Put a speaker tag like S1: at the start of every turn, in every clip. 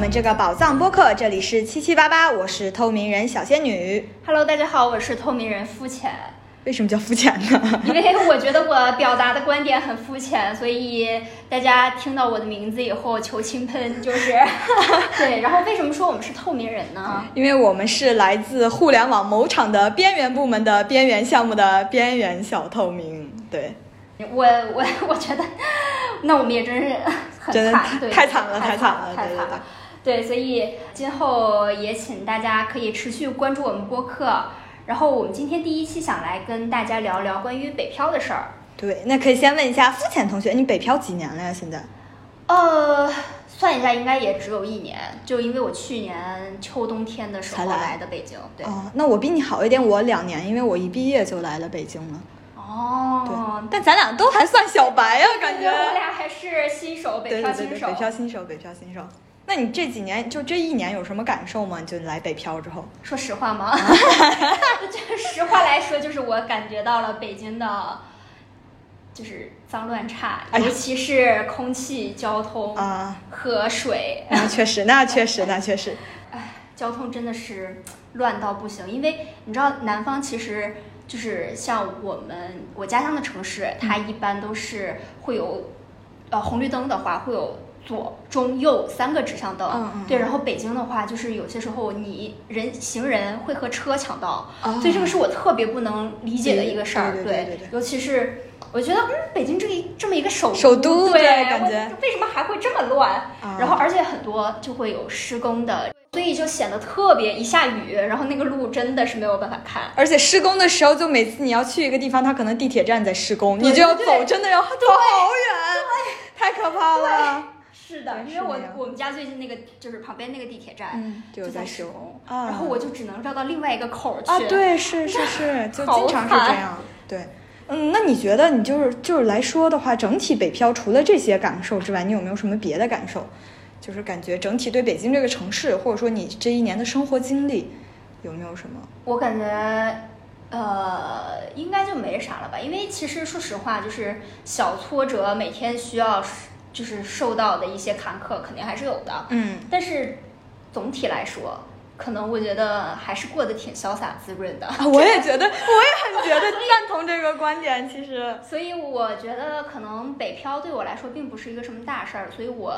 S1: 们这个宝藏播客，这里是七七八八，我是透明人小仙女。
S2: Hello，大家好，我是透明人肤浅。
S1: 为什么叫肤浅呢？
S2: 因为我觉得我表达的观点很肤浅，所以大家听到我的名字以后求轻喷，就是 对。然后为什么说我们是透明人呢？
S1: 因为我们是来自互联网某厂的边缘部门的边缘项目的边缘小透明。对，
S2: 我我我觉得，那我们也真是很
S1: 真的
S2: 惨，
S1: 太惨了
S2: 太
S1: 太惨了对对
S2: 太惨了。对，所以今后也请大家可以持续关注我们播客。然后我们今天第一期想来跟大家聊聊关于北漂的事儿。
S1: 对，那可以先问一下肤浅同学，你北漂几年了呀？现在？
S2: 呃，算一下应该也只有一年，就因为我去年秋冬天的时候
S1: 才来
S2: 来的北京。对，
S1: 哦，那我比你好一点，我两年，因为我一毕业就来了北京了。
S2: 哦，
S1: 但咱俩都还算小白呀，感觉。
S2: 我俩还是新手，北漂新手。
S1: 北漂新手，北漂新手。那你这几年就这一年有什么感受吗？你就来北漂之后？
S2: 说实话吗？就实话来说，就是我感觉到了北京的，就是脏乱差，
S1: 哎
S2: 尤其是空气、交通
S1: 啊
S2: 和水。
S1: 那确实，那确实，那确实。
S2: 哎，交通真的是乱到不行，因为你知道南方其实就是像我们我家乡的城市，它一般都是会有，呃，红绿灯的话会有。左、中、右三个指向灯，
S1: 嗯嗯
S2: 对。然后北京的话，就是有些时候你人行人会和车抢道，
S1: 哦
S2: 所以这个是我特别不能理解的一个事儿。
S1: 对对对
S2: 尤其是我觉得，嗯，北京这一这么一个首
S1: 首都
S2: 对，
S1: 对感觉
S2: 为什么还会这么乱？
S1: 啊
S2: 然后而且很多就会有施工的，所以就显得特别一下雨，然后那个路真的是没有办法看。
S1: 而且施工的时候，就每次你要去一个地方，它可能地铁站在施工，你就要走，真的要走好远，太可怕了。
S2: 是的，因为我我们家最近那个就是旁边那个地铁站，
S1: 嗯，就
S2: 就
S1: 在施
S2: 施工，
S1: 啊
S2: 然后我就只能绕到另外一个口儿去。
S1: 啊，对，是是是，就经常是这样。对，嗯，那你觉得你就是就是来说的话，整体北漂除了这些感受之外，你有没有什么别的感受？就是感觉整体对北京这个城市，或者说你这一年的生活经历，有没有什么？
S2: 我感觉，呃，应该就没啥了吧？因为其实说实话，就是小挫折，每天需要就是受到的一些坎坷，肯定还是有的。
S1: 嗯，
S2: 但是总体来说，可能我觉得还是过得挺潇洒滋润的。
S1: 啊，我也觉得，我也很觉得赞同这个观点。其实，
S2: 所以我觉得可能北漂对我来说并不是一个什么大事儿，所以我。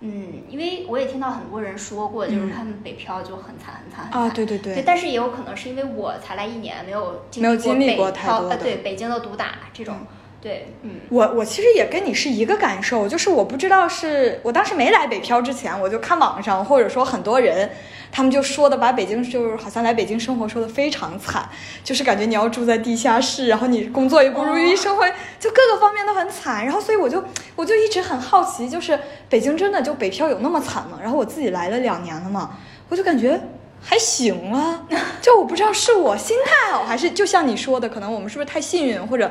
S2: 嗯，因为我也听到很多人说过，就是他们北漂就很惨很惨很惨
S1: 啊对对对
S2: 但是也有可能是因为我才来一年，没有经
S1: 没有经历过太多的
S2: 漂呃，对北京的毒打这种，对，嗯，
S1: 我我其实也跟你是一个感受，就是我不知道是我当时没来北漂之前，我就看网上或者说很多人，他们就说的把北京就是好像来北京生活说的非常惨，就是感觉你要住在地下室，然后你工作也不如意，
S2: 哦
S1: 生活就各个方面都很惨，然后所以我就我就一直很好奇，就是北京真的就北漂有那么惨吗？然后我自己来了两年了嘛，我就感觉。还行啊，就我不知道是我心态好，还是就像你说的，可能我们是不是太幸运，或者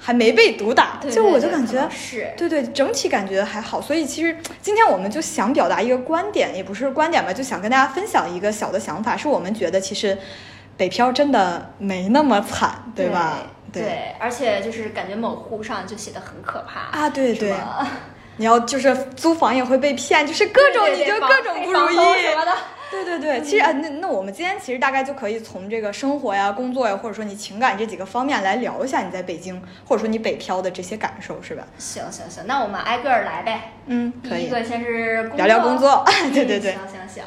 S1: 还没被毒打，
S2: 对
S1: 就我就感觉
S2: 是
S1: 对对，整体感觉还好。所以其实今天我们就想表达一个观点，也不是观点吧，就想跟大家分享一个小的想法，是我们觉得其实北漂真的没那么惨，对吧？
S2: 对，而且就是感觉某乎上就写的很可怕
S1: 啊，对对，你要就是租房也会被骗，就是各种你就各种不如意
S2: 什么的。
S1: 对对对，其实啊，那那我们今天其实大概就可以从这个生活呀、工作呀，或者说你情感这几个方面来聊一下你在北京，或者说你北漂的这些感受，是吧？
S2: 行行行，那我们挨个儿来呗。
S1: 嗯，可以
S2: 第一个先是
S1: 聊聊工作 对对对
S2: 嗯行行行。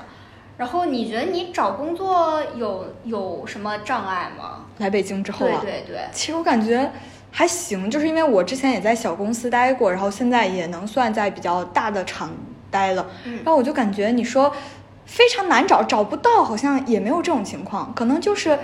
S2: 然后你觉得你找工作有有什么障碍吗？
S1: 来北京之后啊，
S2: 对对对，
S1: 其实我感觉还行，就是因为我之前也在小公司待过，然后现在也能算在比较大的厂待了，
S2: 嗯
S1: 然后我就感觉你说非常难找，找不到，好像也没有这种情况，可能就是。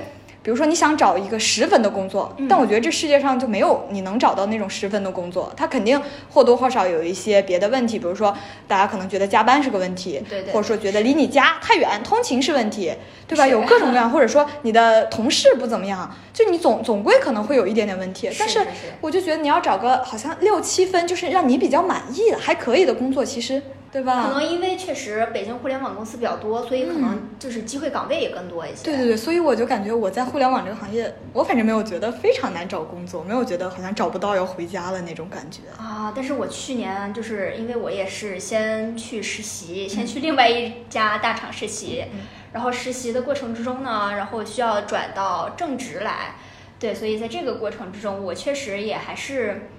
S1: 比如说你想找一个十分的工作，
S2: 嗯
S1: 但我觉得这世界上就没有你能找到那种十分的工作，他肯定或多或少有一些别的问题，比如说大家可能觉得加班是个问题，
S2: 对对
S1: 或者说觉得离你家太远，通勤是问题，对吧？有各种各样，或者说你的同事不怎么样，就你总总归可能会有一点点问题。但是我就觉得你要找个好像六七分，就是让你比较满意的、还可以的工作，其实对吧？
S2: 可能因为确实北京互联网公司比较多，所以可能就是机会岗位也更多一些。
S1: 对对对，所以我就感觉我在互联网这个行业，我反正没有觉得非常难找工作，没有觉得好像找不到要回家了那种感觉。
S2: 啊，但是我去年就是因为我也是先去实习，先去另外一家大厂实习，然后实习的过程之中呢，然后需要转到正职来，对，所以在这个过程之中，我确实也还是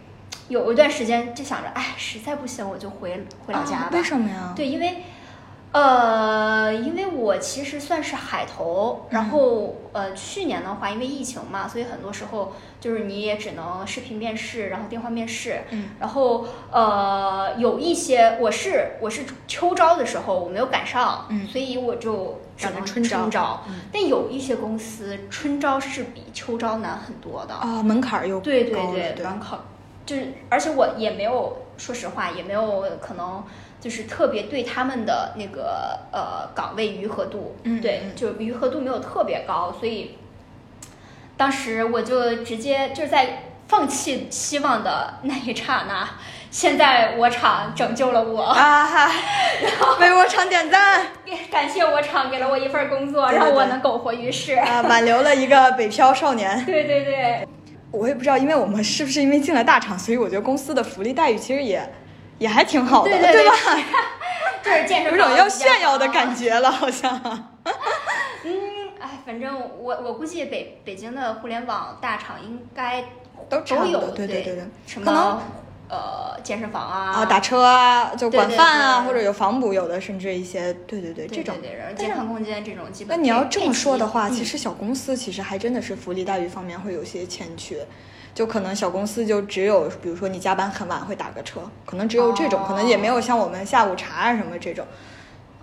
S2: 有一段时间就想着，哎，实在不行我就回回老家吧。
S1: 啊为什么呀？
S2: 对，因为，呃，因为我其实算是海投，然后呃，去年的话，因为疫情嘛，所以很多时候就是你也只能视频面试，然后电话面试，
S1: 嗯，
S2: 然后呃，有一些我是我是秋招的时候我没有赶上，
S1: 嗯
S2: 所以我就只能
S1: 春招
S2: 招，
S1: 嗯
S2: 但有一些公司春招是比秋招难很多的，
S1: 啊，门槛儿又
S2: 对对对，
S1: 对
S2: 门槛就是，而且我也没有，说实话，也没有可能就是特别对他们的那个呃岗位愈合度，
S1: 嗯
S2: 对，
S1: 嗯
S2: 就愈合度没有特别高，所以当时我就直接就是在放弃希望的那一刹那，现在我厂拯救了我，
S1: 啊哈，为我厂点赞
S2: 感谢我厂给了我一份工作，
S1: 对对对
S2: 让我能苟活于世。
S1: 啊，挽留了一个北漂少年。
S2: 对对对，
S1: 我也不知道，因为我们是不是因为进了大厂，所以我觉得公司的福利待遇其实也也还挺好的，
S2: 对对对
S1: 吧？
S2: 就是健身
S1: 有种要炫耀的感觉了，好像。
S2: 嗯，哎，反正我我估计北北京的互联网大厂应该
S1: 都
S2: 有
S1: 对对对对
S2: 什
S1: 可能
S2: 么呃健身房啊
S1: 啊，打车啊，就管饭啊，
S2: 对
S1: 或者有房补，有的甚至一些，对对对，这种
S2: 健康空间这种基本
S1: 那你要这么说的话，其实小公司其实还真的是福利待遇方面会有些欠缺，就可能小公司就只有，比如说你加班很晚会打个车，可能只有这种，可能也没有像我们下午茶啊什么这种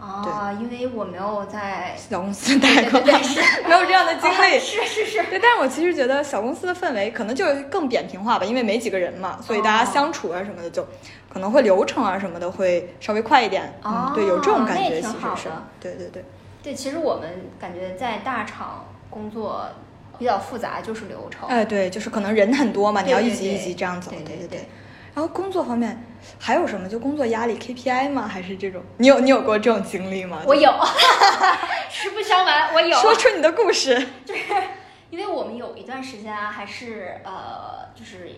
S2: 啊，因为我没有在
S1: 小公司待过，
S2: 对对是
S1: 没有这样的经历。
S2: 是是是，
S1: 对，但是我其实觉得小公司的氛围可能就更扁平化吧，因为没几个人嘛，所以大家
S2: 哦
S1: 相处啊什么的就可能会流程啊什么的会稍微快一点。
S2: 哦
S1: 嗯，对，有这种感觉其实是对对对。
S2: 对，其实我们感觉在大厂工作比较复杂，就是流程。
S1: 哎，对，就是可能人很多嘛，你要一级一级这样走，
S2: 对对对。
S1: 然后工作方面还有什么？就工作压力 KPI 吗？还是这种？你有你有过这种经历吗？
S2: 我有，实不相瞒，我有。
S1: 说出你的故事。
S2: 就是因为我们有一段时间啊，还是呃，就是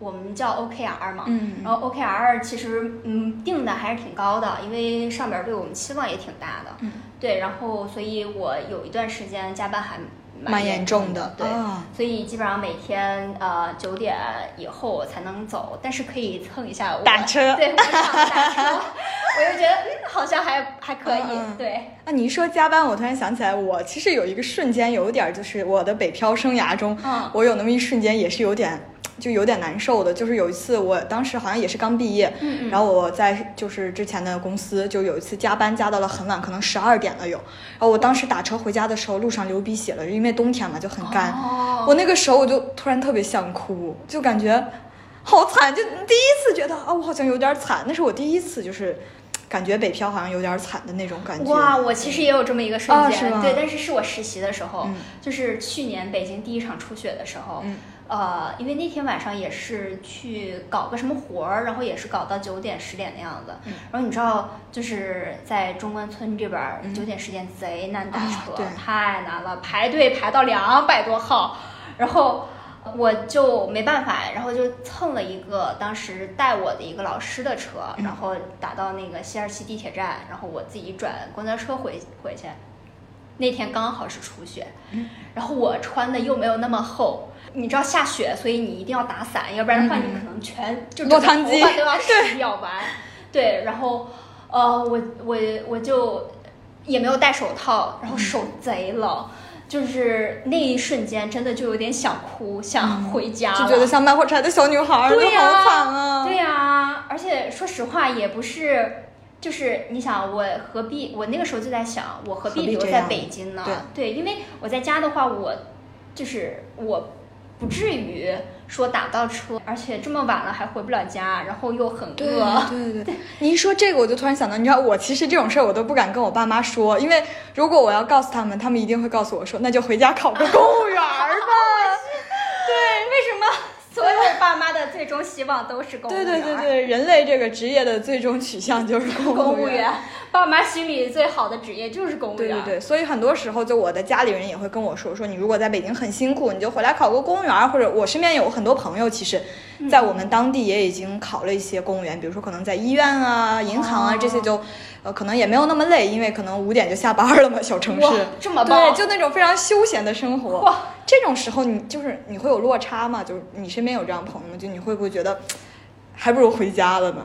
S2: 我们叫 OKR 嘛，
S1: 嗯
S2: 然后 OKR 其实嗯定的还是挺高的，因为上边儿对我们期望也挺大的，
S1: 嗯
S2: 对，然后所以我有一段时间加班还
S1: 蛮
S2: 严
S1: 严重的
S2: 的，对，
S1: 啊
S2: 所以基本上每天呃九点以后才能走，但是可以蹭一下我
S1: 打车
S2: 对，打车，我就觉得嗯好像还还可以，
S1: 嗯嗯。
S2: 对。
S1: 啊，你一说加班，我突然想起来，我其实有一个瞬间，有点儿就是我的北漂生涯中，
S2: 嗯。
S1: 我有那么一瞬间也是有点，就有点难受的。就是有一次，我当时好像也是刚毕业，
S2: 嗯嗯
S1: 然后我在就是之前的公司，就有一次加班加到了很晚，可能十二点了有。然后我当时打车回家的时候，路上流鼻血了，因为冬天嘛就很干。
S2: 哦
S1: 我那个时候我就突然特别想哭，就感觉好惨，就第一次觉得啊，我好像有点惨，那是我第一次就是感觉北漂好像有点惨的那种感觉。
S2: 哇，我其实也有这么一个瞬间，
S1: 啊
S2: 对，但是是我实习的时候，
S1: 嗯
S2: 就是去年北京第一场初雪的时候，
S1: 嗯
S2: 呃，因为那天晚上也是去搞个什么活儿，然后也是搞到九点十点的样子，
S1: 嗯
S2: 然后你知道，就是在中关村这边儿九、点十点贼难打
S1: 啊
S2: 车，
S1: 对
S2: 太难了，排队排到两百多号，然后。我就没办法，然后就蹭了一个当时带我的一个老师的车，
S1: 嗯
S2: 然后打到那个西二旗地铁站，然后我自己转公交车回回去。那天刚好是初雪，
S1: 嗯
S2: 然后我穿的又没有那么厚，你知道下雪，所以你一定要打伞，要不然的话
S1: 嗯
S2: 你可能全就
S1: 落汤鸡
S2: 头发都要湿掉完。对，然后呃，我我我就也没有戴手套，然后手贼冷。就是那一瞬间，真的就有点想哭，想回家了。
S1: 就觉得像卖火柴的小女孩儿，就
S2: 对呀、
S1: 好惨啊！
S2: 对呀、而且说实话，也不是，就是你想，我何必？我那个时候就在想，我何
S1: 何
S2: 必留在北京呢？
S1: 对
S2: 因为我在家的话，我就是我不至于说打不到车，而且这么晚了还回不了家，然后又很饿。
S1: 对对对，你一说这个，我就突然想到，你知道，我其实这种事儿我都不敢跟我爸妈说，因为如果我要告诉他们，他们一定会告诉我说，那就回家考个公务员儿吧。
S2: 对，为什么爸爸妈的最终希望都是公务
S1: 对
S2: 员。
S1: 对对对，人类这个职业的最终取向就是公
S2: 公务
S1: 员。
S2: 员，爸妈心里最好的职业就是公务员。
S1: 对对对，所以很多时候就我的家里人也会跟我说，说你如果在北京很辛苦，你就回来考个公务员，或者我身边有很多朋友，其实，在我们当地也已经考了一些公务员，比如说可能在医院啊、银行啊
S2: 哦
S1: 这些就，呃，可能也没有那么累，因为可能五点就下班了嘛，小城市，
S2: 这么棒
S1: 对，就那种非常休闲的生活。
S2: 哇，
S1: 这种时候你就是你会有落差吗？就是你身边有这样朋友吗？就你会不会觉得，还不如回家了呢？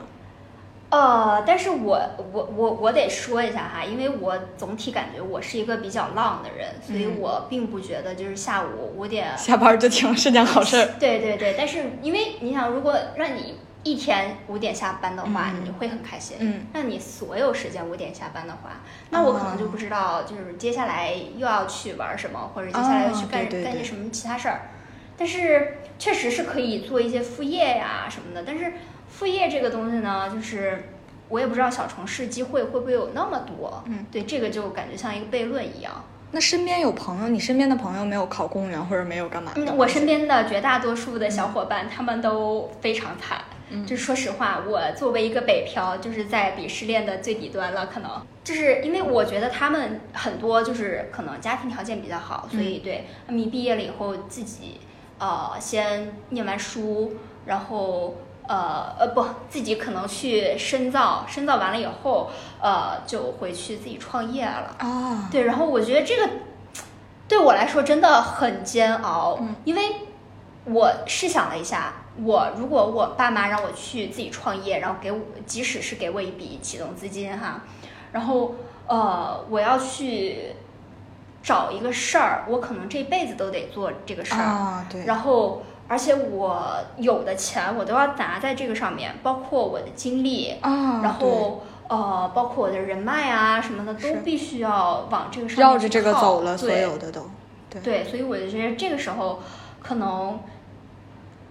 S2: 呃，但是我我我我得说一下哈，因为我总体感觉我是一个比较浪的人，所以
S1: 嗯
S2: 我并不觉得就是下午五点，
S1: 下班就停是件好事儿。
S2: 对对对，但是因为你想，如果让你一天五点下班的话，
S1: 嗯
S2: 你会很开心。
S1: 嗯，
S2: 那你所有时间五点下班的话，那我可能就不知道，就是接下来又要去玩什么，或者接下来又去干、干些什么其他事儿。但是确实是可以做一些副业呀什么的。但是副业这个东西呢，就是我也不知道小城市机会会不会有那么多。
S1: 嗯，
S2: 对，这个就感觉像一个悖论一样。
S1: 那身边有朋友，你身边的朋友没有考公务员或者没有干嘛
S2: 我身边的绝大多数的小伙伴，他们都非常惨。
S1: 嗯
S2: 就说实话，我作为一个北漂，就是在鄙视链的最底端了。可能就是因为我觉得他们很多就是可能家庭条件比较好，所以对他们一毕业了以后自己呃先念完书，然后呃呃不自己可能去深造，深造完了以后呃就回去自己创业了。
S1: 啊，
S2: 对，然后我觉得这个对我来说真的很煎熬，
S1: 嗯
S2: 因为我试想了一下，我如果我爸妈让我去自己创业，然后给我即使是给我一笔启动资金哈，然后呃我要去找一个事儿，我可能这辈子都得做这个事儿，
S1: 啊，对，
S2: 然后。而且我有的钱我都要砸在这个上面，包括我的精力，
S1: 啊，
S2: 然后呃，包括我的人脉啊什么的，都必须要往这个上
S1: 对绕着这个走了，所有的都，对。
S2: 对，所以我就觉得这个时候，可能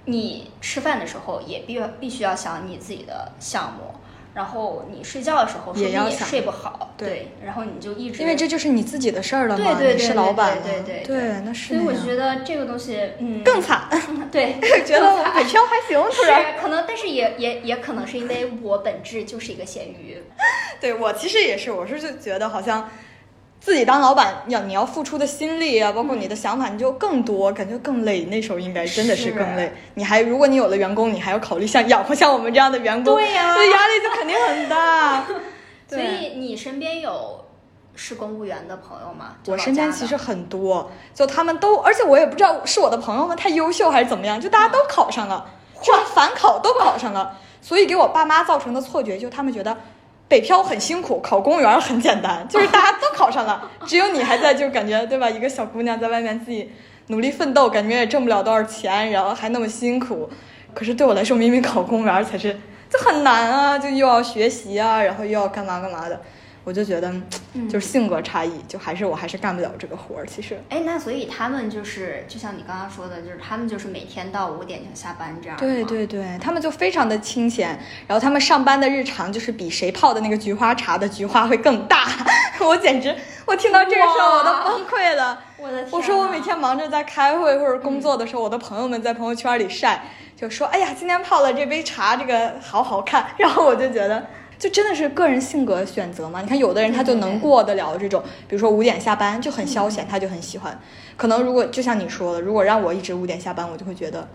S2: 你吃饭的时候也必必须要想你自己的项目，然后你睡觉的时候说不定也睡不好，
S1: 对。
S2: 对，然后你就一直
S1: 因为这就是你自己的事儿了嘛，
S2: 对对对
S1: 你是老板了，
S2: 对对对
S1: 对，那是
S2: 所以我觉得这个东西，嗯，
S1: 更惨，
S2: 对，
S1: 觉得北漂还行，突然。
S2: 是可能，但是也也也可能是因为我本质就是一个咸鱼，
S1: 对我其实也是，我是就觉得好像自己当老板要你要付出的心力啊，包括你的想法，你就更多，感觉更累。那时候应该真的是更累。你还如果你有了员工，你还要考虑像 养活像我们这样的员工，
S2: 对呀
S1: 这压力就肯定很大。
S2: 所以你身边有是公务员的朋友吗？
S1: 我身边其实很多，就他们都，而且我也不知道是我的朋友们太优秀还是怎么样，就大家都考上了，就是反考都考上了，所以给我爸妈造成的错觉，就他们觉得北漂很辛苦，考公务员很简单，就是大家都考上了，只有你还在，就感觉对吧？一个小姑娘在外面自己努力奋斗，感觉也挣不了多少钱，然后还那么辛苦，可是对我来说，明明考公务员才是就很难啊，就又要学习啊，然后又要干嘛干嘛的。我就觉得，
S2: 嗯
S1: 就是性格差异，就还是我还是干不了这个活儿。其实，
S2: 哎，那所以他们就是，就像你刚刚说的，就是他们就是每天到五点就下班这样。
S1: 对。对对，他们就非常的清闲，然后他们上班的日常就是比谁泡的那个菊花茶的菊花会更大。我简直，我听到这个时候我都崩溃了。
S2: 我的天！
S1: 我说我每天。忙着在开会或者工作的时候，我的朋友们在朋友圈里晒，就说：“哎呀，今天泡了这杯茶，这个好好看。”然后我就觉得，就真的是个人性格选择嘛。你看，有的人他就能过得了这种，比如说五点下班就很消闲，他就很喜欢。可能如果就像你说的，如果让我一直五点下班，我就会觉得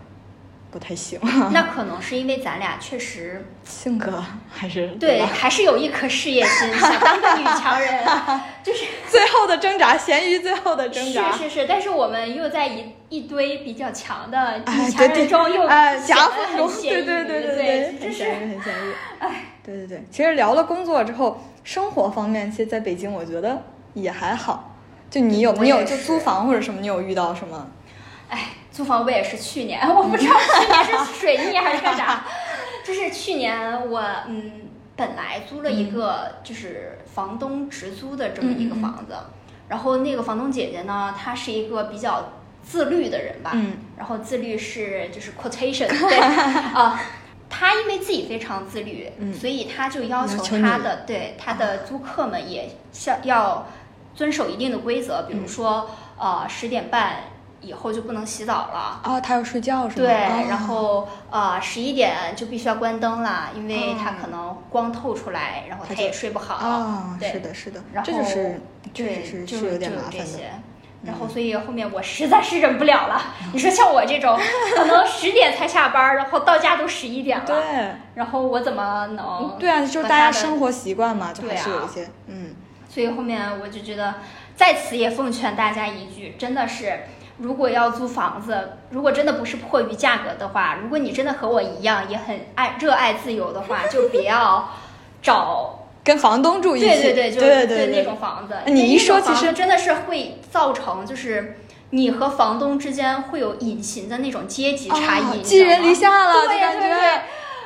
S1: 不太行。
S2: 那可能是因为咱俩确实
S1: 性格还是
S2: 对，还是有一颗事业心，想当个女强人，就是
S1: 最后的挣扎，咸鱼最后的挣扎。
S2: 是是是，但是我们又在一一堆比较强的
S1: 哎，
S2: 女强
S1: 对对，
S2: 人中又
S1: 夹缝中，对对对
S2: 对
S1: 对，
S2: 就是
S1: 很咸鱼，很咸鱼。哎，对对对，其实聊了工作之后，生活方面，其实在北京，我觉得也还好。就你有你有就租房或者什么，你有遇到什么？
S2: 哎，租房我也是去年，我不知道去年是水逆还是干啥，就是去年我嗯本来租了一个就是房东直租的这么一个房子，然后那个房东姐姐呢，她是一个比较自律的人吧，
S1: 嗯，
S2: 然后自律是就是 quotation 对。啊。她因为自己非常自律，
S1: 嗯
S2: 所以他就要求
S1: 要求你
S2: 她的对他的租客们也像要遵守一定的规则，比如说、呃十点半以后就不能洗澡了。
S1: 哦，他要睡觉是吗？
S2: 对，
S1: 哦
S2: 然后呃十一点就必须要关灯了，因为它
S1: 哦
S2: 可能光透出来，然后他也睡不好。
S1: 啊，
S2: 对
S1: 是的，是的
S2: 然，后
S1: 这就是确
S2: 对，
S1: 实是
S2: 就是
S1: 有点
S2: 就
S1: 麻烦的。
S2: 然后，所以后面我实在是忍不了了。你说像我这种，可能十点才下班，然后到家都十一点了，
S1: 对，
S2: 然后我怎么能？
S1: 对啊，就是大家
S2: 的
S1: 生活习惯嘛，就还是有一些，嗯，
S2: 所以后面我就觉得，在此也奉劝大家一句，真的是，如果要租房子，如果真的不是迫于价格的话，如果你真的和我一样也很爱热爱自由的话，就不要找。
S1: 跟房东住一起，
S2: 对对对，就
S1: 对对
S2: 那种房子。
S1: 你一说其实
S2: 真的是会造成就是。你和房东之间会有隐形的那种阶级差异，
S1: 啊
S2: 你知道吗
S1: 寄人篱下了，就
S2: 对对对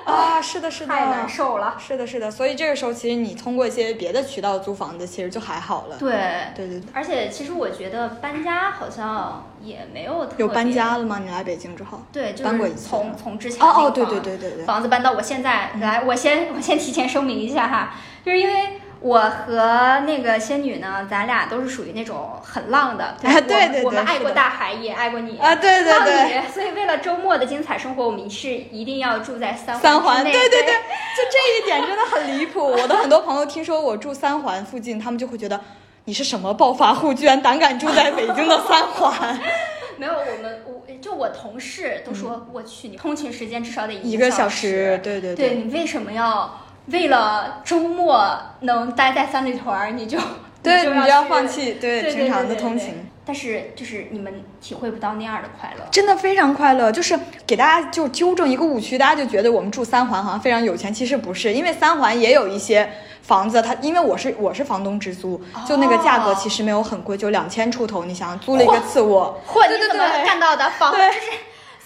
S1: 啊，是的，是的，
S2: 太难受了。
S1: 是的，是的，所以这个时候其实你通过一些别的渠道租房子，其实就还好了。
S2: 对，
S1: 对对对，
S2: 而且其实我觉得搬家好像也没有特
S1: 有搬家了吗？你来北京之后？
S2: 对，就是
S1: 搬过一次
S2: 从从之前
S1: 哦哦，对对对对对，
S2: 房子搬到我现在来，我先 我先提前声明一下哈，就是因为我和那个仙女呢，咱俩都是属于那种很浪的，
S1: 对
S2: 我
S1: 对对
S2: 我们爱过大海，也爱过你
S1: 啊对对对，
S2: 所以为了周末的精彩生活，我们是一定要住在三
S1: 三环，
S2: 内
S1: 对对对，就这一点真的很离谱。我的很多朋友听说我住三环附近，他们就会觉得你是什么暴发户，居然胆敢住在北京的三环。
S2: 没有我们我就我同事都说，我去，你通勤时间至少得
S1: 一
S2: 个
S1: 个小
S2: 时
S1: 时，，对对
S2: 对你为什么要为了周末能待在三里屯儿，你就
S1: 对，
S2: 你
S1: 你就要放弃对平常的通勤。
S2: 但是就是你们体会不到那样的快乐。
S1: 真的非常快乐，就是给大家就纠正一个误区，大家就觉得我们住三环好像非常有钱，其实不是，因为三环也有一些房子，它因为我是我是房东直租，就那个价格
S2: 哦
S1: 其实没有很贵，就两千出头，你想租了一个次卧，
S2: 嚯，
S1: 对对
S2: 你怎么
S1: 对
S2: 干到的？房
S1: 对
S2: 就是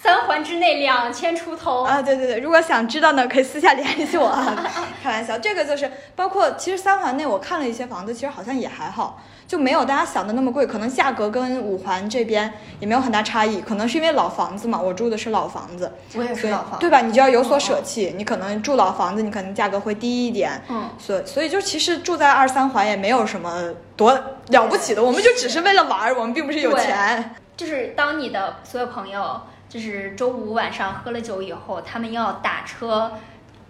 S2: 三环之内两千出头。
S1: 啊，对对对，如果想知道呢，可以私下联系我啊。开玩笑，这个就是包括其实三环内我看了一些房子，其实好像也还好，就没有大家想的那么贵，可能价格跟五环这边也没有很大差异，可能是因为老房子嘛，我住的是老房子，
S2: 我也
S1: 所以
S2: 是老房，
S1: 对吧？你就要有所
S2: 嗯
S1: 舍弃，你可能住老房子，你可能价格会低一点，
S2: 嗯，
S1: 所以所以就其实住在二三环也没有什么多了不起的，我们就只是为了玩儿，我们并不是有钱。
S2: 就是当你的所有朋友就是周五晚上喝了酒以后，他们要打车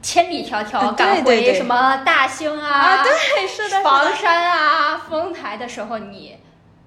S2: 千里迢迢赶回什么大兴
S1: 啊，对，是的，
S2: 房。山啊、丰台的时候，你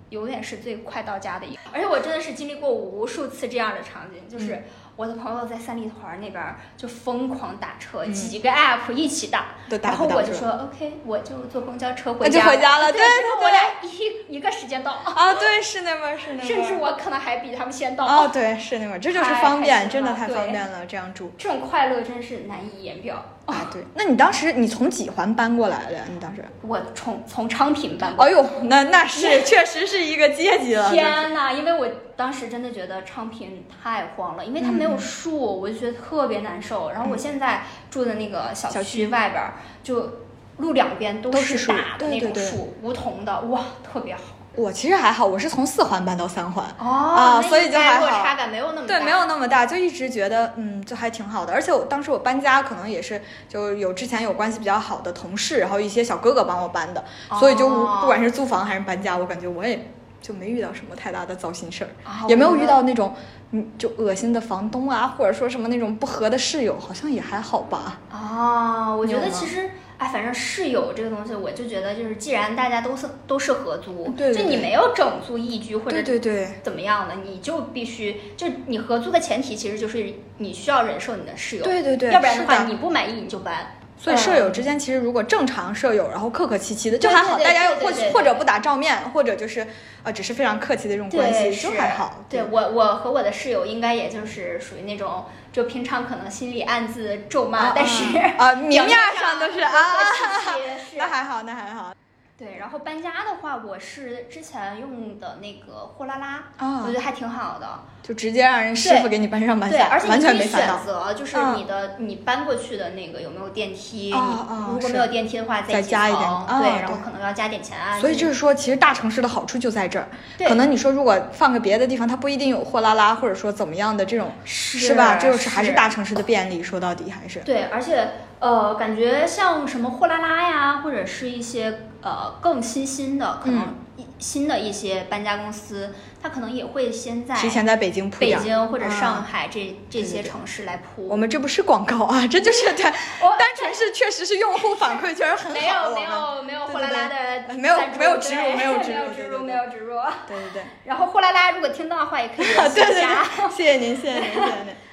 S2: 永远是最快到家的一个。而且我真的是经历过无数次这样的场景，
S1: 嗯
S2: 就是我的朋友在三里屯那边儿就疯狂打车，
S1: 嗯
S2: 几个 app 一起打，
S1: 打
S2: 然后我就说 OK，我就坐公交车回
S1: 那就
S2: 家，
S1: 回家了
S2: 对，我俩一一个时间到，
S1: 啊，对，是那边儿，是那边。
S2: 甚至我可能还比他们先到。
S1: 哦，对，是那边儿，这就是方便，真的太方便了，这样住。
S2: 这种快乐真是难以言表。
S1: 啊，对。那你当时你从几环搬过来的呀？你当时？
S2: 我从从昌平搬过
S1: 哎呦，那那是确实是一个阶级了。
S2: 天呐，因为我当时真的觉得昌平太荒了，因为它没有
S1: 嗯
S2: 树，我就觉得特别难受。然后我现在住的那个小
S1: 小
S2: 区外边儿，就路两边都
S1: 都是树
S2: 大的那种树，梧桐的，哇，特别好。
S1: 我其实还好，我是从四环搬到三环。
S2: 哦
S1: 啊所以就还好
S2: 落差感没有那么大。
S1: 对，没有那么大，就一直觉得，嗯，就还挺好的。而且我当时我搬家，可能也是就有之前有关系比较好的同事，然后一些小哥哥帮我搬的，所以就
S2: 哦
S1: 不管是租房还是搬家，我感觉我也就没遇到什么太大的糟心事儿，
S2: 啊
S1: 也没有遇到那种嗯就恶心的房东啊，或者说什么那种不和的室友，好像也还好吧。
S2: 啊，我觉得其实，哎，反正室友这个东西，我就觉得就是，既然大家都是都是合租，
S1: 对对对
S2: 就你没有整租一居或者
S1: 对对对。
S2: 怎么样的，你就必须就你合租的前提其实就是你需要忍受你的室友，
S1: 对对对，
S2: 要不然的
S1: 是
S2: 话你不满意你就搬。
S1: 所以舍友
S2: 嗯
S1: 之间其实如果正常舍友，然后客客气气的就还好，大家
S2: 对对对
S1: 或或者不打照面，或者就是呃只是非常客气的这种关，系，就是还好。
S2: 对我，我和我的室友应该也就是属于那种，就平常可能心里暗自咒骂，
S1: 啊
S2: 但是
S1: 啊啊明面上都是啊 那还好，那还好
S2: 对，然后搬家的话，我是之前用的那个货拉拉，
S1: 啊
S2: 我觉得还挺好的。
S1: 就直接让人师傅给你搬上搬
S2: 对，
S1: 下，
S2: 而且
S1: 完
S2: 你可以选。择，就是
S1: 嗯
S2: 你的、你搬过去的那个有没有电梯？如果没有电梯的话，
S1: 再加一点
S2: 对，然后可能要加点钱啊。
S1: 所以就是说，其实大城市的好处就在这儿。
S2: 对
S1: 可能你说如果放个别的地方，它不一定有货拉拉，或者说怎么样的这种，
S2: 是
S1: 是吧？这就是还是
S2: 是
S1: 大城市的便利。说到底还是
S2: 对，而且呃，感觉像什么货拉拉呀，或者是一些呃呃更新兴的，可能新的一些搬家公司，它可能也会先在
S1: 提前在北京铺
S2: 北京或者
S1: 啊
S2: 上海这这些城市来铺。
S1: 我们这不是广告啊，这就是 对，
S2: 我
S1: 单纯是确实是用户反馈确实很好。
S2: 没有没有没有
S1: 对
S2: 货拉拉
S1: 对
S2: 的
S1: 没有没有植入没有植入
S2: 没有植入没有植入。
S1: 对对对。
S2: 然后货拉拉如果听到的话，也可以
S1: 对对。对，谢谢您，谢谢您，谢谢您。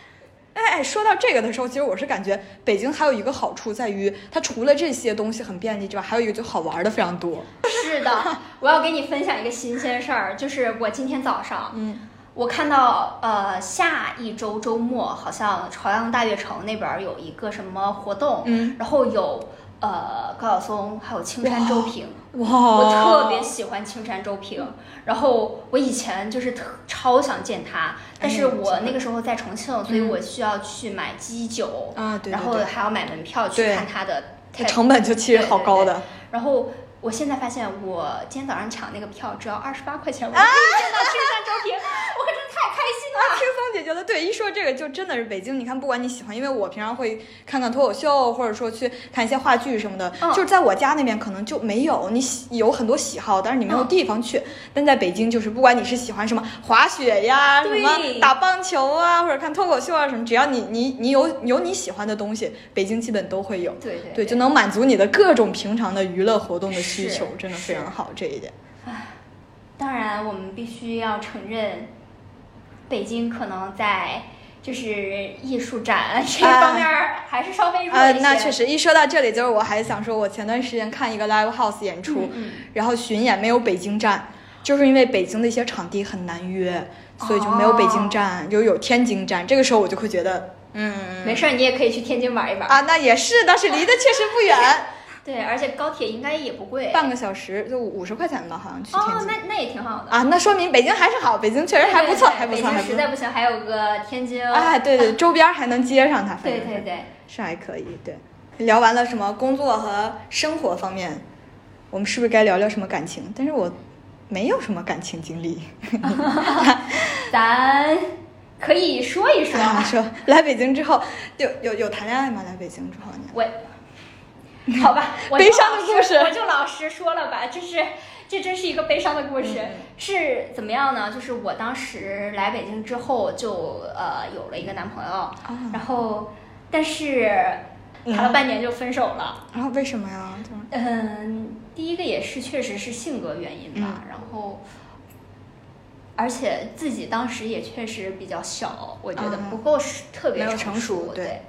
S1: 哎哎，说到这个的时候，其实我是感觉北京还有一个好处在于，它除了这些东西很便利之外，还有一个就好玩的非常多。
S2: 是的，我要给你分享一个新鲜事儿，就是我今天早上，
S1: 嗯，
S2: 我看到呃下一周周末好像朝阳大悦城那边儿有一个什么活动，
S1: 嗯，
S2: 然后有呃高晓松，还有青山周平。
S1: 哇，
S2: 我特别喜欢青山周平，然后我以前就是特超想见他，但是
S1: 哎
S2: 我那个时候在重庆，所以
S1: 嗯
S2: 我需要去买机酒，
S1: 啊，对
S2: 然后还要买门票去看他的
S1: 它
S2: TED
S1: 成本就其实好高的。
S2: 然后我现在发现，我今天早上抢那个票只要二十八块钱，我就可以见到青山周平，我可真。
S1: 轻松姐觉得对，一说这个就真的是北京。你看，不管你喜欢，因为我平常会看看脱口秀，或者说去看一些话剧什么的，
S2: 嗯
S1: 就是在我家那边可能就没有你喜有很多喜好，但是你没有
S2: 嗯
S1: 地方去。但在北京，就是不管你是喜欢什么滑雪呀，什么打棒球啊，或者看脱口秀啊什么，只要你你你有有你喜欢的东西，北京基本都会有。
S2: 对对
S1: 对，就能满足你的各种平常的娱乐活动的需求，真的非常好这一点。
S2: 唉当然，我们必须要承认，北京可能在就是艺术展这方面还是稍微弱
S1: 啊、
S2: 一些。
S1: 那确实，一说到这里，就是我还想说，我前段时间看一个 live house 演出，
S2: 嗯
S1: 然后巡演没有北京站，就是因为北京的一些场地很难约，所以就没有北京站，就有天津站。这个时候我就会觉得，嗯，
S2: 没事儿，你也可以去天津玩一玩。
S1: 啊，那也是，但是离得确实不远，
S2: 对，而且高铁应该也不贵。
S1: 半个小时就五十块钱吧，好像去天
S2: 哦，
S1: 津。
S2: 那那也挺好的。
S1: 啊，那说明北京还是好，北京确实还不错，
S2: 对对对
S1: 还不错，
S2: 北。京实在不行，还有个天津。
S1: 哎，对对，周边还能接上它，
S2: 对对对。
S1: 是还可以。对，聊完了什么工作和生活方面，我们是不是该聊聊什么感情？但是我没有什么感情经历。
S2: 咱可以说一说。
S1: 啊，说来北京之后，有有有谈恋爱吗？来北京之后你？
S2: 我，好吧，
S1: 悲伤的故事
S2: 我就老实说了吧，这是这真是一个悲伤的故事。
S1: 嗯
S2: 是怎么样呢？就是我当时来北京之后就呃有了一个男朋友，然后但是谈了半年就分手了。
S1: 然后为什么呀？
S2: 嗯，第一个也是确实是性格原因吧，然后。而且自己当时也确实比较小，我觉得
S1: 嗯
S2: 不够是特别成
S1: 成熟对
S2: 对。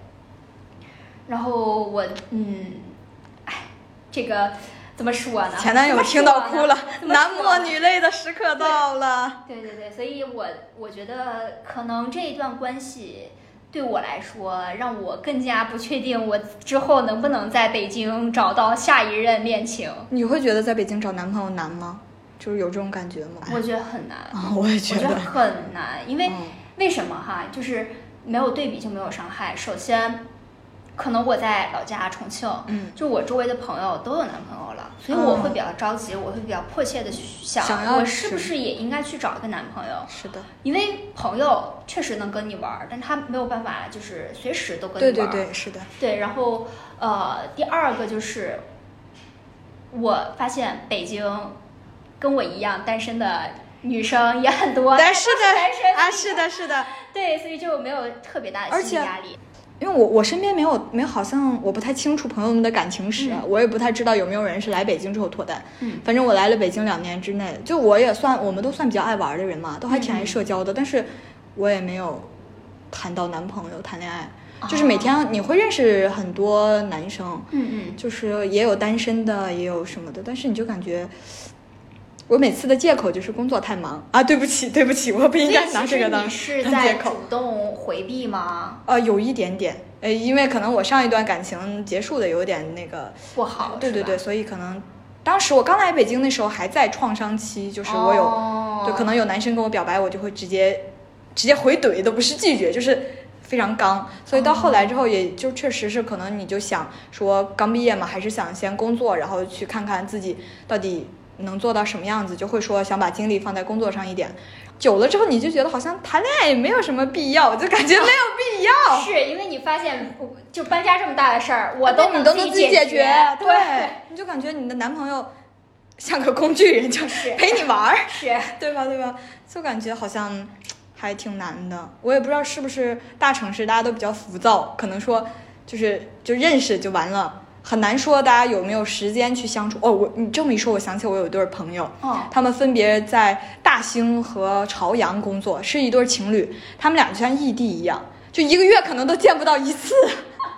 S2: 然后我嗯，哎，这个怎么说呢？
S1: 前男友听到哭了，男默女泪的时刻到了。
S2: 对对对，所以我我觉得可能这一段关系对我来说，让我更加不确定我之后能不能在北京找到下一任恋情。
S1: 你会觉得在北京找男朋友难吗？就是有这种感觉吗？
S2: 我觉得很难，
S1: 啊，我也觉
S2: 得
S1: 得。
S2: 很难，因为、
S1: 嗯
S2: 为什么哈？就是没有对比就没有伤害。首先，可能我在老家重庆，
S1: 嗯，
S2: 就我周围的朋友都有男朋友了，所以我会比较着急，我会比较迫切的想，
S1: 想
S2: 我是不
S1: 是
S2: 是也应该去找一个男朋友？
S1: 是的，
S2: 因为朋友确实能跟你玩儿，但他没有办法就是随时都跟你玩儿。
S1: 对对，是的。
S2: 对然后呃，第二个就是我发现北京跟我一样单身的女生也很多，
S1: 但是
S2: 但 单身
S1: 的啊，是的，是的。
S2: 对，所以就没有特别大的心理压力。
S1: 因为我我身边没有没有，好像我不太清楚朋友们的感情史，啊我也不太知道有没有人是来北京之后脱单。
S2: 嗯，
S1: 反正我来了北京两年之内，就我也算我们都算比较爱玩的人嘛，都还挺爱
S2: 嗯
S1: 社交的，但是我也没有谈到男朋友谈恋爱，就是每天你会认识很多男生，
S2: 嗯嗯，
S1: 就是也有单身的，也有什么的，但是你就感觉。我每次的借口就是工作太忙啊！对不起，对不起，我不应该拿这个当当借
S2: 在
S1: 口。
S2: 主动回避吗？
S1: 呃，有一点点，呃，因为可能我上一段感情结束的有点那个，
S2: 不好，
S1: 对对对，，所以可能当时我刚来北京那时候还在创伤期，就是我有，
S2: 哦
S1: 对，可能有男生跟我表白，我就会直接直接回怼，都不是拒绝，就是非常刚。所以到后来之后，也就确实是可能你就想说刚毕业嘛，还是想先工作，然后去看看自己到底能做到什么样子，就会说想把精力放在工作上一点。久了之后，你就觉得好像谈恋爱也没有什么必要，就感觉没有必要。
S2: 是因为你发现，就搬家这么大的事儿，我都
S1: 你都能
S2: 自
S1: 自己解
S2: 决，
S1: 对，你就感觉你的男朋友像个工具人，就 是陪你玩儿，
S2: 是，
S1: 对吧？对吧？就感觉好像还挺难的。我也不知道是不是大城市大家都比较浮躁，可能说就是就认识就完了，很难说大家有没有时间去相处。哦，我你这么一说，我想起我有一对儿朋友，
S2: 哦，
S1: 他们分别在大兴和朝阳工作，是一对儿情侣，他们俩就像异地一样，就一个月可能都见不到一次。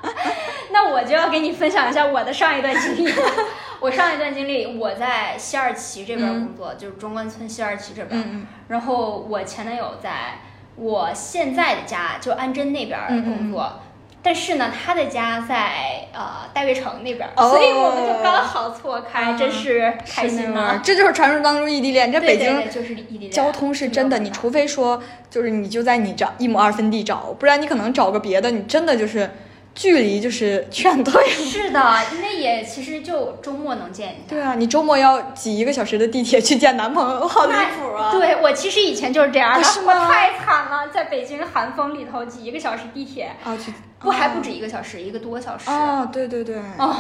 S2: 那我就要给你分享一下我的上一段经历。我上一段经历，我在西二旗这边工作，就是中关村西二旗这边。
S1: 嗯
S2: 然后我前男友在我现在的家，就安贞那边
S1: 嗯嗯
S2: 工作。但是呢，他的家在呃大悦城那边，
S1: 哦
S2: 所以我们就刚好错开，
S1: 啊
S2: 真是开心呢。
S1: 那味儿这就是传说当中异地恋。这北京
S2: 就是异地恋，
S1: 交通是真的，你除非说就是你就在你这一亩二分地找，不然你可能找个别的，你真的就是距离就是劝退。
S2: 是的，因为也其实就周末能见一下。
S1: 对啊，你周末要挤一个小时的地铁去见男朋友，好离谱啊！
S2: 对我其实以前就是这样的，
S1: 啊是吗
S2: 我太惨了，在北京寒风里头挤一个小时地铁，
S1: 啊去
S2: 不还不止一个小时，一个多小时。
S1: 啊，对对对，
S2: 哦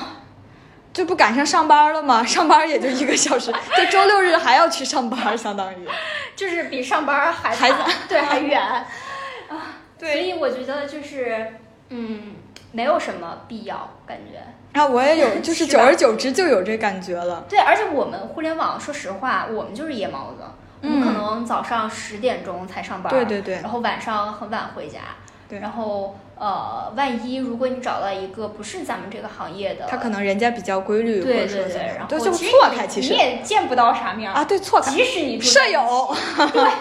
S1: 就不赶上上班了吗？上班也就一个小时，就周六日还要去上班，相当于。
S2: 就是比上班还
S1: 还
S2: 惨对，还远啊。
S1: 对
S2: 所以我觉得就是，嗯，没有什么必要，感觉。
S1: 啊我也有，就是久而久之就有这感觉了。
S2: 对，而且我们互联网，说实话，我们就是夜猫子，我们可
S1: 嗯
S2: 能早上十点钟才上班，
S1: 对对对
S2: 然后晚上很晚回家。
S1: 对
S2: 然后呃，万一如果你找到一个不是咱们这个行业的，
S1: 他可能人家比较规律，或
S2: 对对对，然后
S1: 对，就错开。其实
S2: 你也见不到啥面儿
S1: 啊，，对错开，
S2: 即使你住
S1: 舍友
S2: 对，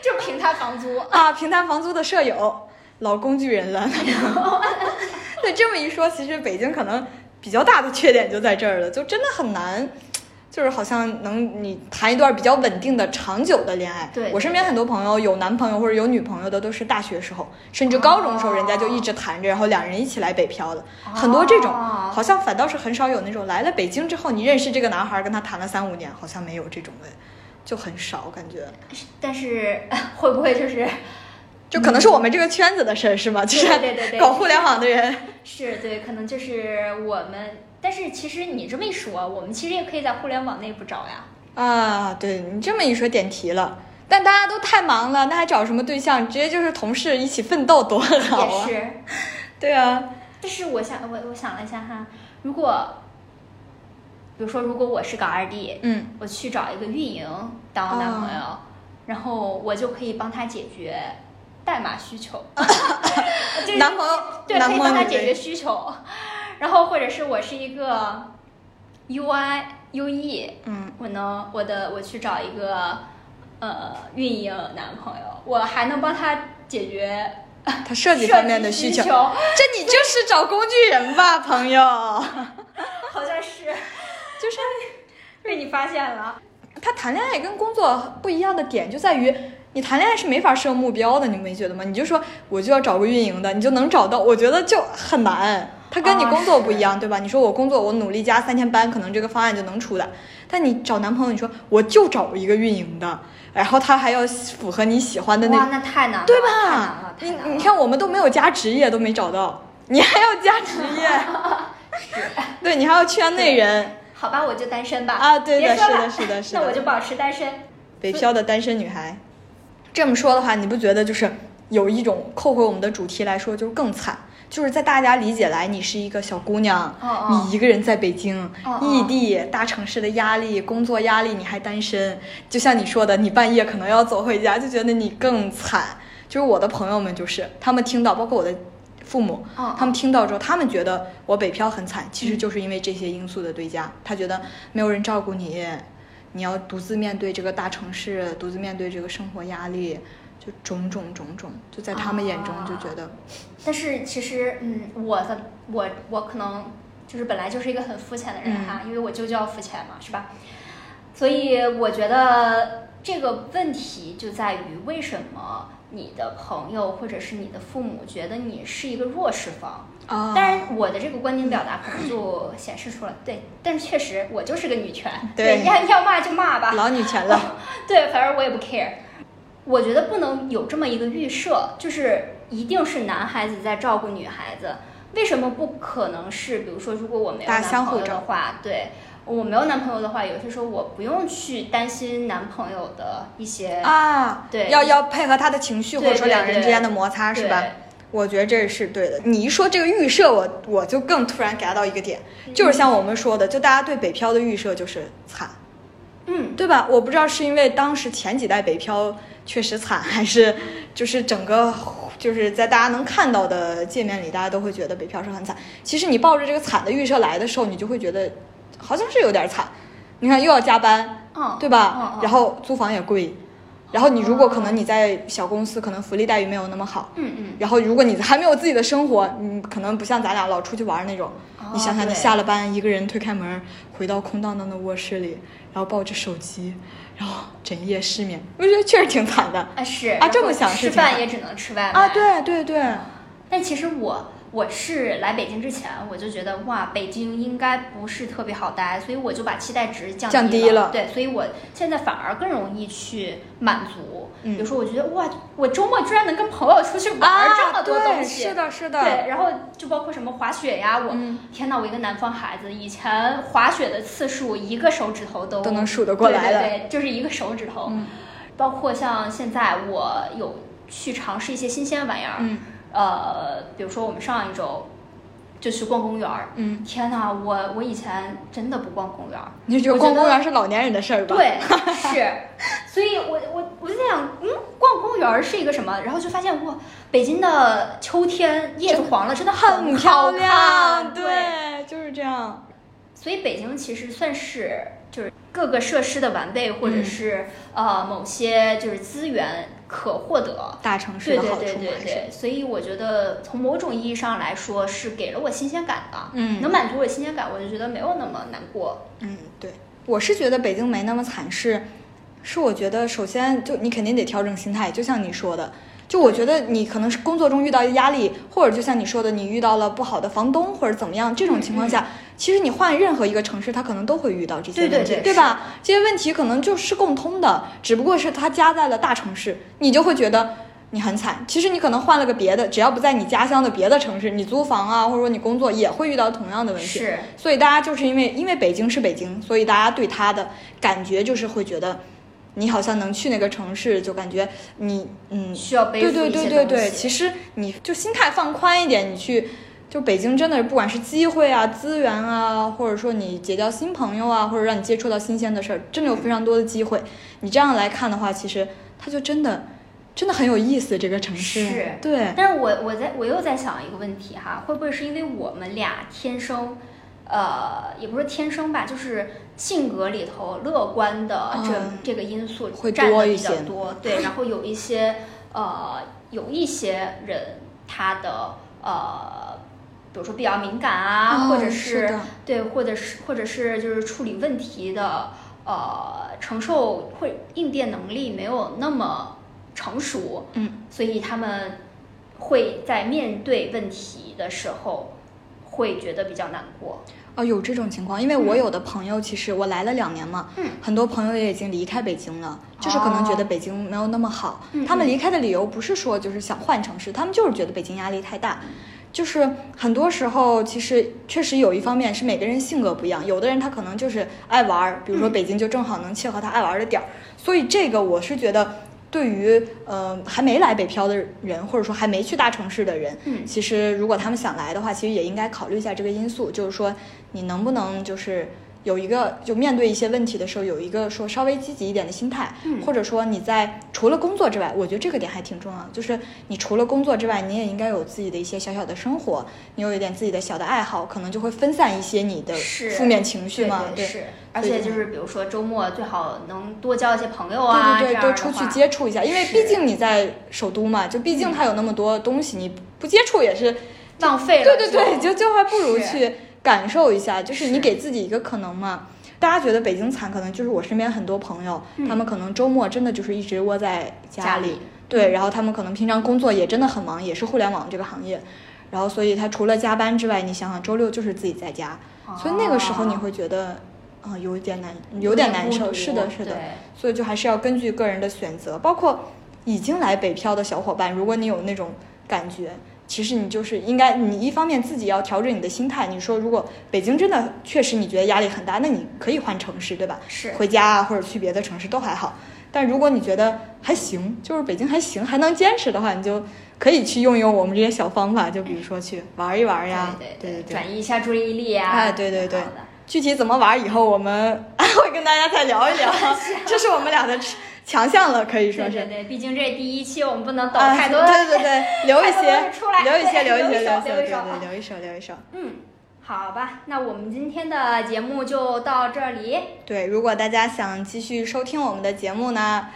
S2: 就平摊房租。
S1: 啊，平摊房租的舍友，老工具人了。对，这么一说，其实北京可能比较大的缺点就在这儿了，就真的很难。就是好像能你谈一段比较稳定的长久的恋爱。
S2: 对
S1: 我身边很多朋友有男朋友或者有女朋友的，都是大学时候，甚至高中的时候，人家就一直谈着，然后两人一起来北漂的，很多这种。
S2: 哦
S1: 好像反倒是很少有那种来了北京之后，你认识这个男孩，跟他谈了三五年，好像没有这种的，就很少感觉。
S2: 但是 会不会就是
S1: 就可能是我们这个圈子的事儿，是吗？就是
S2: 对对对对
S1: 搞互联网的人。
S2: 是对，可能就是我们。但是其实你这么一说，我们其实也可以在互联网内部找呀。
S1: 啊，对你这么一说点题了，但大家都太忙了，那还找什么对象？直接就是同事一起奋斗多好啊！
S2: 也是，
S1: 对啊，
S2: 但是我想，我我想了一下哈，如果，比如说，如果我是个二弟，
S1: 嗯，
S2: 我去找一个运营当男朋友，
S1: 哦
S2: 然后我就可以帮他解决代码需求，就是
S1: 男朋友
S2: 对，
S1: 男
S2: 可以帮他解决需求，然后或者是我是一个 UI UE，
S1: 嗯，
S2: 我能我的我去找一个呃运营男朋友，我还能帮他解决
S1: 他设计方面的需求，
S2: 需求。
S1: 这你就是找工具人吧，朋友？
S2: 好像是。
S1: 就是
S2: 被你发现了。
S1: 他谈恋爱跟工作不一样的点就在于，你谈恋爱是没法设目标的，你没觉得吗？你就说我就要找个运营的，你就能找到，我觉得就很难。他跟你
S2: 啊
S1: 工作不一
S2: 是
S1: 样，对吧？你说我工作我努力加三天班，可能这个方案就能出来。但你找男朋友，你说我就找一个运营的，然后他还要符合你喜欢的那
S2: 哇，那太难了，
S1: 对吧你。你看，我们都没有加职业，都没找到，你还要加职业，对你还要圈内人
S2: 好吧，我就单身吧。
S1: 啊！对的，是的，是的，是的。
S2: 那我就保持单身。
S1: 北漂的单身女孩。这么说的话，你不觉得就是有一种扣回我们的主题来说，就是更惨，就是在大家理解来，你是一个小姑娘，你一个人在北京，异地大城市的压力，工作压力，你还单身，就像你说的，你半夜可能要走回家，就觉得你更惨。就是我的朋友们，就是他们听到，包括我的父母，他们听到之后，他们觉得我北漂很惨，其实就是因为这些因素的堆加。他觉得没有人照顾你，你要独自面对这个大城市，独自面对这个生活压力，就种种种种，就在他们眼中就觉得，
S2: 但是其实，嗯，我的我我可能就是本来就是一个很肤浅的人哈，因为我舅舅要肤浅嘛，是吧？所以我觉得这个问题就在于为什么你的朋友或者是你的父母觉得你是一个弱势方。
S1: 啊
S2: 当然，我的这个观点表达可能就显示出了对，但是确实我就是个女权，
S1: 对
S2: 要要骂就骂吧，
S1: 老女权了。
S2: 对，反正我也不 care。我觉得不能有这么一个预设，就是一定是男孩子在照顾女孩子。为什么不可能是？比如说，如果我没有男朋友
S1: 大家相互
S2: 的话，对我没有男朋友的话，有些时候我不用去担心男朋友的一些
S1: 啊，
S2: 对
S1: 要要配合他的情绪，或者说
S2: 对对
S1: 两人之间的摩擦，是吧？
S2: 对
S1: 我觉得这是对的。你一说这个预设，我我就更突然 get 到一个点，
S2: 嗯
S1: 就是像我们说的，就大家对北漂的预设就是惨，
S2: 嗯，
S1: 对吧？我不知道是因为当时前几代北漂确实惨，还是就是整个就是在大家能看到的界面里，大家都会觉得北漂是很惨。其实你抱着这个惨的预设来的时候，你就会觉得好像是有点惨。你看又要加班，
S2: 嗯，
S1: 对吧？
S2: 嗯嗯
S1: 然后租房也贵，然后你如果可能你在小公司，可能福利待遇没有那么好。
S2: 嗯嗯，
S1: 然后，如果你还没有自己的生活，你可能不像咱俩老出去玩那种。
S2: 哦
S1: 你想想，你下了班，一个人推开门，回到空荡荡的卧室里，然后抱着手机，然后整夜失眠，我觉得确实挺惨的
S2: 啊是
S1: 啊这么想是挺好
S2: 饭也只能吃外卖
S1: 啊！对对对，
S2: 但其实我我是来北京之前，我就觉得哇，北京应该不是特别好待，所以我就把期待值降低
S1: 降低了
S2: 对，所以我现在反而更容易去满足。
S1: 嗯
S2: 比如说，我觉得哇，我周末居然能跟朋友出去玩儿这么
S1: 啊，
S2: 多东
S1: 对，
S2: 西。
S1: 是的，是的，
S2: 对，然后就包括什么滑雪呀，我、
S1: 嗯
S2: 天呐，我一个南方孩子，以前滑雪的次数一个手指头都
S1: 都能数得过来的
S2: 对对对，就是一个手指头。
S1: 嗯
S2: 包括像现在我有去尝试一些新鲜玩意儿，
S1: 嗯
S2: 呃，比如说我们上一周就去逛公园儿。
S1: 嗯，
S2: 天呐，我我以前真的不逛公园儿，
S1: 你觉得
S2: 我觉得
S1: 逛公园是老年人的事儿吧？，
S2: 对，是，所以我我我就在想，嗯，逛公园儿是一个什么？然后就发现哇，北京的秋天叶子黄了，真的
S1: 很漂亮，
S2: 对。
S1: 对，就是这样。
S2: 所以北京其实算是就是各个设施的完备，或者
S1: 嗯
S2: 是、呃某些就是资源可获得。
S1: 大城市的好处
S2: 对对
S1: 对对
S2: 对，所以我觉得从某种意义上来说是给了我新鲜感的，
S1: 嗯
S2: 能满足我新鲜感，我就觉得没有那么难过。
S1: 嗯，对，我是觉得北京没那么惨，是，是我觉得首先就你肯定得调整心态，就像你说的，就我觉得你可能是工作中遇到压力，或者就像你说的，你遇到了不好的房东或者怎么样，这种情况下，其实你换任何一个城市，他可能都会遇到这些
S2: 对对
S1: 问题，
S2: 对
S1: 吧？这些问题可能就是共通的，只不过是它加在了大城市，你就会觉得。你很惨，其实你可能换了个别的，只要不在你家乡的别的城市，你租房啊，或者说你工作也会遇到同样的问题。
S2: 是，
S1: 所以大家就是因为因为北京是北京，所以大家对它的感觉就是会觉得，你好像能去那个城市，就感觉你嗯，
S2: 需要背
S1: 对对对对对，其实你就心态放宽一点，你去。就北京真的是不管是机会啊、资源啊，或者说你结交新朋友啊，或者让你接触到新鲜的事儿，真的有非常多的机会。你这样来看的话，其实它就真的真的很有意思。这个城市，
S2: 是
S1: 对，
S2: 但是我我在我又在想一个问题哈，会不会是因为我们俩天生，呃，也不是天生吧，就是性格里头乐观的这、
S1: 嗯
S2: 这个因素
S1: 会
S2: 占的比较多，对，然后有一些呃有一些人他的呃，比如说比较敏感啊，
S1: 哦
S2: 或者
S1: 是的
S2: 对，或者是或者是就是处理问题的呃承受会应变能力没有那么成熟，
S1: 嗯，
S2: 所以他们会在面对问题的时候会觉得比较难过。
S1: 哦，有这种情况，因为我有的朋友，其实我来了两年嘛，
S2: 嗯
S1: 很多朋友也已经离开北京了，就是可能觉得
S2: 哦
S1: 北京没有那么好。
S2: 嗯
S1: 他们离开的理由不是说就是想换城市，他们就是觉得北京压力太大。就是很多时候，其实确实有一方面是每个人性格不一样，有的人他可能就是爱玩儿，比如说
S2: 嗯
S1: 北京就正好能切合他爱玩儿的点儿，所以这个我是觉得。对于呃还没来北漂的人，或者说还没去大城市的人，
S2: 嗯。
S1: 其实如果他们想来的话，其实也应该考虑一下这个因素，就是说你能不能就是有一个就面对一些问题的时候有一个说稍微积极一点的心态，
S2: 嗯。
S1: 或者说你在除了工作之外，我觉得这个点还挺重要，就是你除了工作之外，你也应该有自己的一些小小的生活，你有一点自己的小的爱好，可能就会分散一些你的负面情绪嘛，
S2: 对是，而
S1: 所以就
S2: 且就是比如说周末最好能多交一些朋友啊，
S1: 对对对，多出去接触一下，因为毕竟你在首都嘛，就毕竟它有那么多东西，你不接触也是
S2: 浪费了。
S1: 对对对，就就还不如去感受一下，就是你给自己一个可能嘛。大家觉得北京惨，可能就是我身边很多朋友，
S2: 嗯。
S1: 他们可能周末真的就是一直窝在家里，对，然后他们可能平常工作也真的很忙，也是互联网这个行业，然后所以他除了加班之外，你想想周六就是自己在家，所以那个时候你
S2: 哦
S1: 会觉得，啊、有一点难，有点难受，是的，是的，
S2: 对。
S1: 所以就还是要根据个人的选择，包括已经来北漂的小伙伴，如果你有那种感觉，其实你就是应该，你一方面自己要调整你的心态。你说如果北京真的确实你觉得压力很大，那你可以换城市，对吧？
S2: 是
S1: 回家啊，或者去别的城市都还好。但如果你觉得还行，就是北京还行，还能坚持的话，你就可以去用用我们这些小方法，就比如说去玩一玩呀，
S2: 对
S1: 对对，
S2: 转移一下注意力啊。
S1: 哎，对对对。具体怎么玩，以后我们 会跟大家再聊一聊，这是我们俩的 强项了，可以说是。
S2: 对对对，毕竟这第一期我们不能抖
S1: 啊
S2: 太多的，
S1: 对对对，留一些留一些，留一些，
S2: 留一
S1: 些，
S2: 留
S1: 对对，留一手，留一手。
S2: 嗯，好吧，那我们今天的节目就到这里。
S1: 对，如果大家想继续收听我们的节目呢，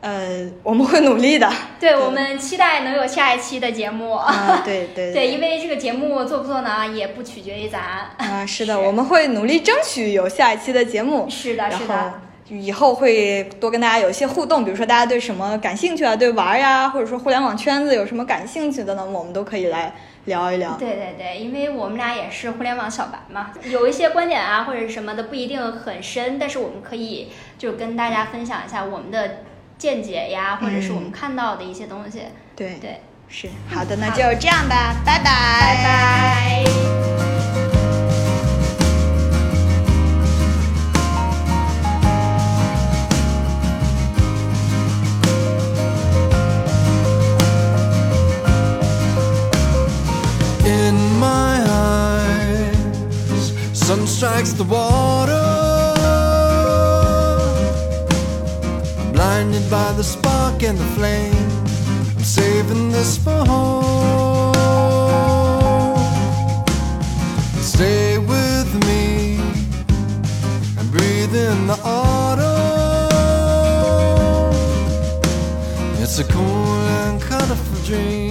S1: 呃，我们会努力的。
S2: 对我们期待能有下一期的节目。
S1: 啊，对对
S2: 对，因为这个节目做不做呢，也不取决于咱。
S1: 啊，是的，我们会努力争取有下一期的节目。
S2: 是的，是的。
S1: 以后会多跟大家有一些互动，比如说大家对什么感兴趣啊，对玩儿呀，或者说互联网圈子有什么感兴趣的呢，我们都可以来聊一聊。
S2: 对对对，因为我们俩也是互联网小白嘛，有一些观点啊或者什么的不一定很深，但是我们可以就跟大家分享一下我们的见解呀，或者是我们看到的一些东西。
S1: 对
S2: 对，
S1: 是好的，那就这样吧，拜拜，
S2: 拜拜。
S3: Strikes the water. Blinded by the spark and the flame. I'm saving this for home. Stay with me and breathe in the autumn. It's a cool and colorful dream.